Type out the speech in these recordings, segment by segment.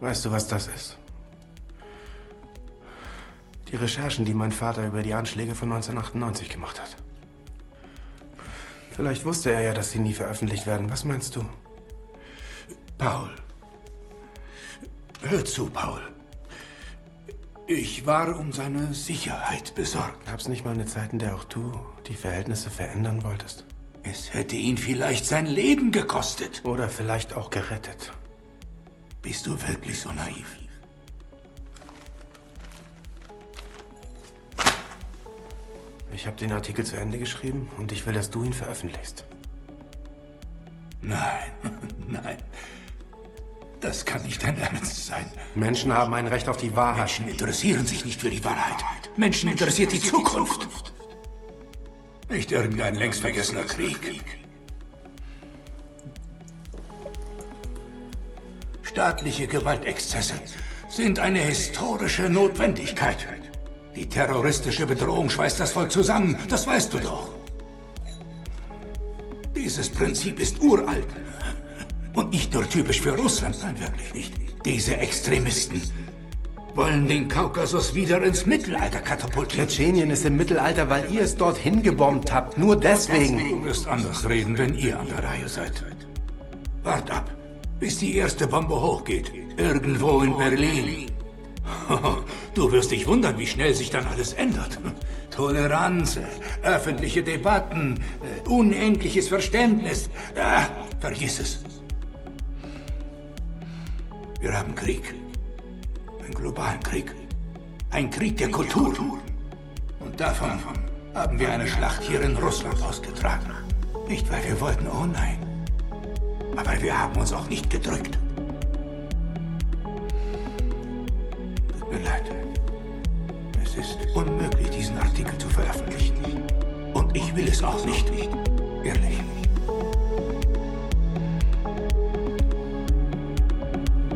Weißt du, was das ist? Die Recherchen, die mein Vater über die Anschläge von 1998 gemacht hat. Vielleicht wusste er ja, dass sie nie veröffentlicht werden. Was meinst du? Paul. Hör zu, Paul. Ich war um seine Sicherheit besorgt. Gab's nicht mal eine Zeit, in der auch du die Verhältnisse verändern wolltest? Es hätte ihn vielleicht sein Leben gekostet. Oder vielleicht auch gerettet. Bist du wirklich so naiv? Ich habe den Artikel zu Ende geschrieben und ich will, dass du ihn veröffentlichst. Nein, nein. Das kann nicht dein Ernst sein. Menschen haben ein Recht auf die Wahrheit. Menschen interessieren sich nicht für die Wahrheit. Menschen interessiert die Zukunft. Nicht irgendein längst vergessener Krieg. Staatliche Gewaltexzesse sind eine historische Notwendigkeit. Die terroristische Bedrohung schweißt das Volk zusammen, das weißt du doch. Dieses Prinzip ist uralt. Und nicht nur typisch für Russland, nein, wirklich nicht. Diese Extremisten wollen den Kaukasus wieder ins Mittelalter katapultieren. Tschetschenien ist im Mittelalter, weil ihr es dorthin gebombt habt. Nur deswegen. Du wirst anders reden, wenn ihr an der Reihe seid. Wart ab, bis die erste Bombe hochgeht. Irgendwo in Berlin. Du wirst dich wundern, wie schnell sich dann alles ändert. Toleranz, öffentliche Debatten, äh, unendliches Verständnis. Ah, vergiss es. Wir haben Krieg. Einen globalen Krieg. Ein Krieg der Kulturen. Und davon haben wir eine Schlacht hier in Russland ausgetragen. Nicht, weil wir wollten, oh nein. Aber wir haben uns auch nicht gedrückt. Tut mir leid. Es ist unmöglich, diesen Artikel zu veröffentlichen. Und ich will es auch nicht. Ehrlich.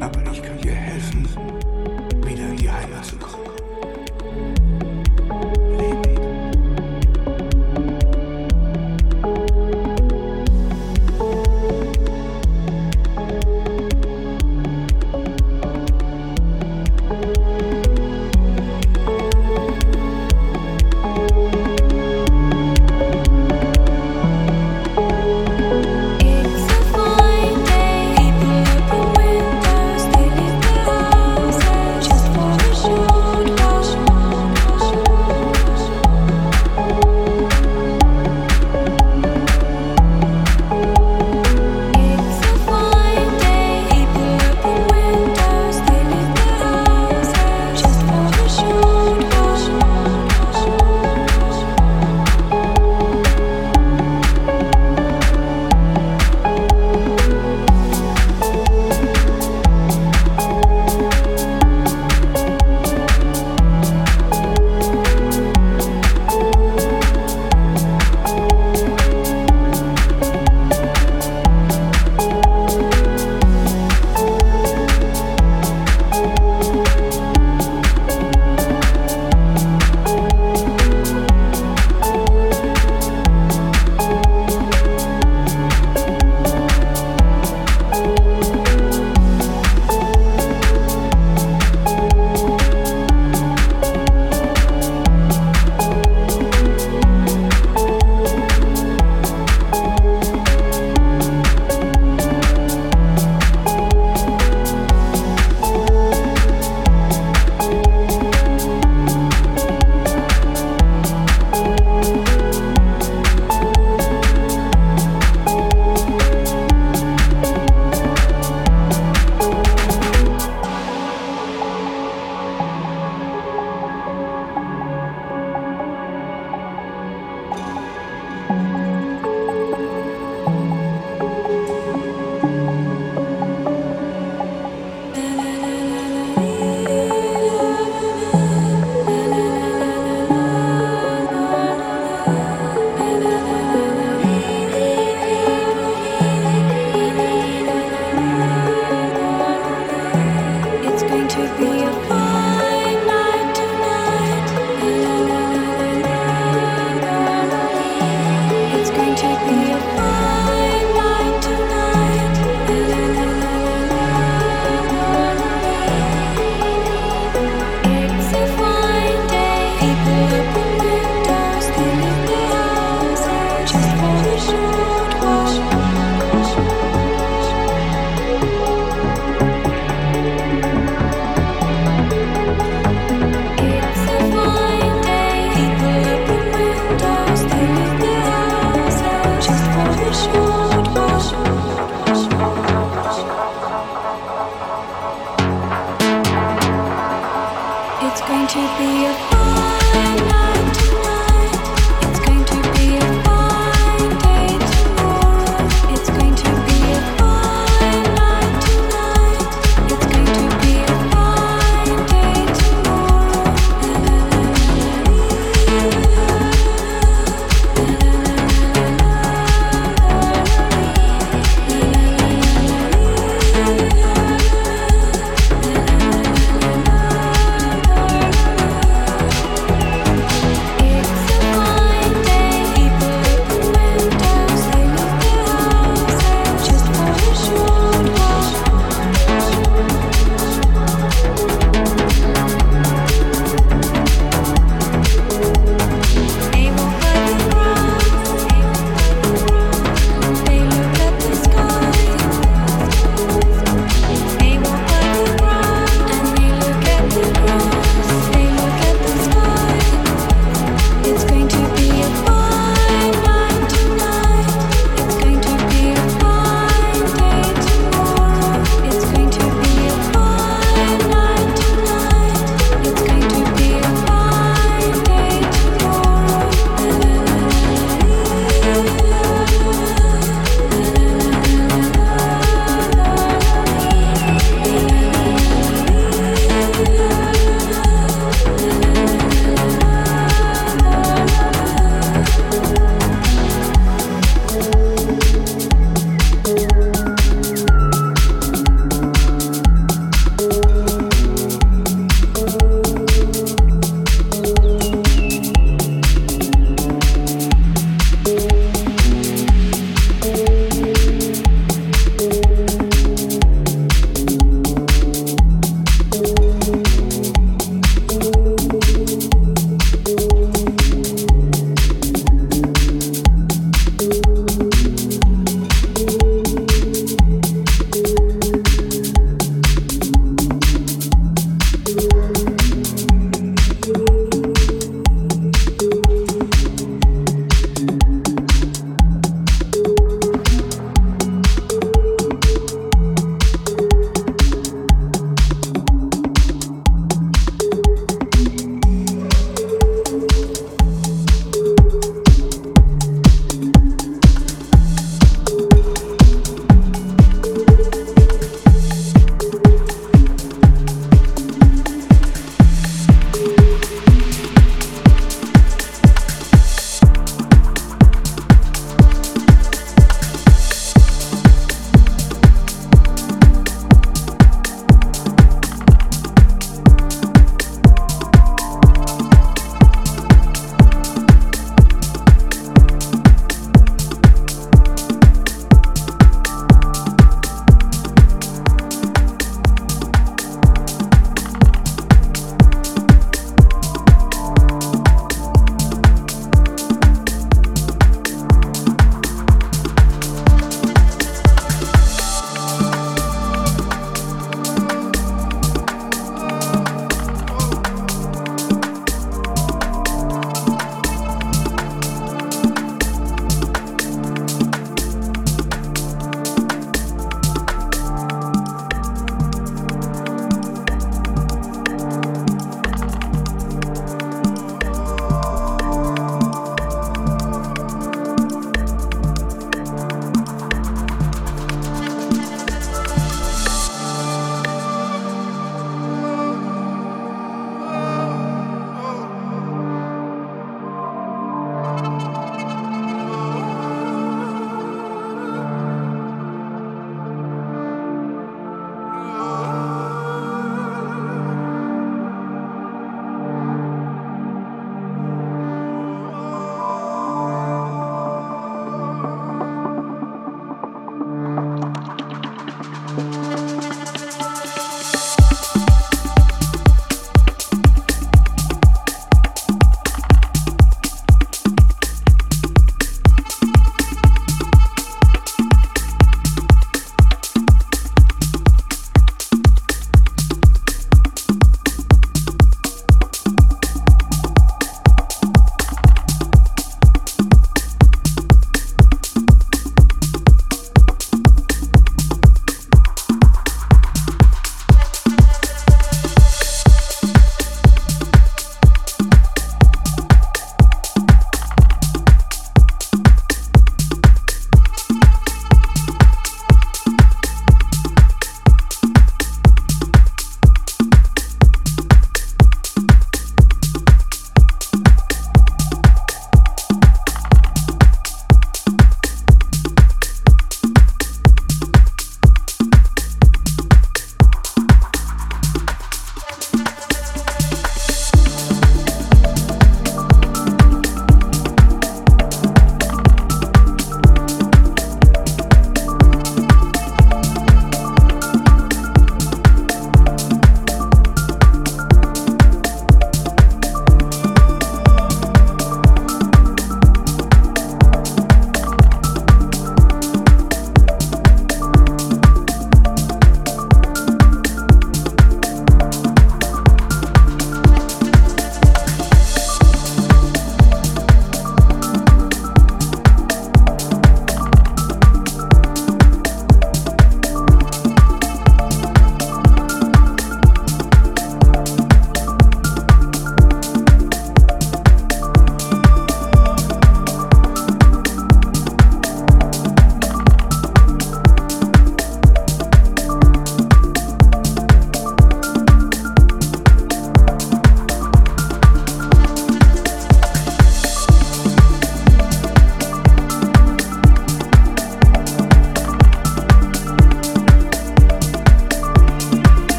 Aber ich kann dir helfen, wieder in die Heimat zu kommen.